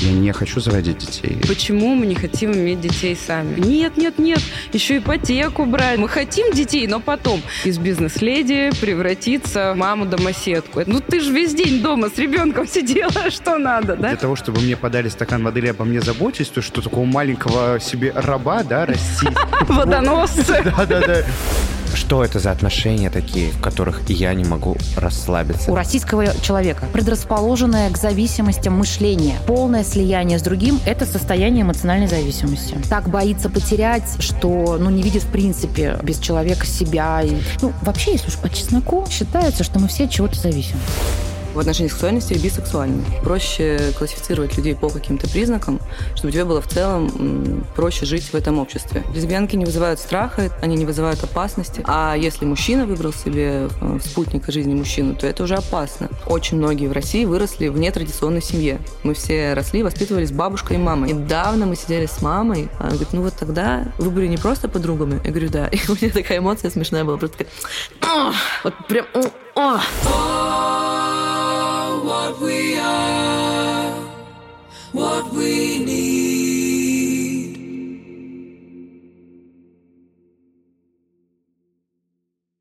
Я не хочу заводить детей. Почему мы не хотим иметь детей сами? Нет, нет, нет, еще ипотеку брать. Мы хотим детей, но потом из бизнес-леди превратиться в маму-домоседку. Ну ты же весь день дома с ребенком сидела, что надо, да? Для того, чтобы мне подали стакан воды или обо мне заботились, то что такого маленького себе раба, да, расти. Водоносцы. Да-да-да. Что это за отношения такие, в которых я не могу расслабиться? У российского человека предрасположенное к зависимостям мышления. Полное слияние с другим – это состояние эмоциональной зависимости. Так боится потерять, что ну, не видит в принципе без человека себя. Ну, вообще, если уж по чесноку, считается, что мы все от чего-то зависим. В отношении сексуальности бисексуальны. Проще классифицировать людей по каким-то признакам, чтобы тебе было в целом проще жить в этом обществе. Лесбиянки не вызывают страха, они не вызывают опасности. А если мужчина выбрал себе э, спутника жизни мужчину, то это уже опасно. Очень многие в России выросли в нетрадиционной семье. Мы все росли, воспитывались бабушкой и мамой. Недавно мы сидели с мамой, она говорит, ну вот тогда вы были не просто подругами. Я говорю, да. И у меня такая эмоция смешная была, просто такая, вот прям, «Ах!» what we need.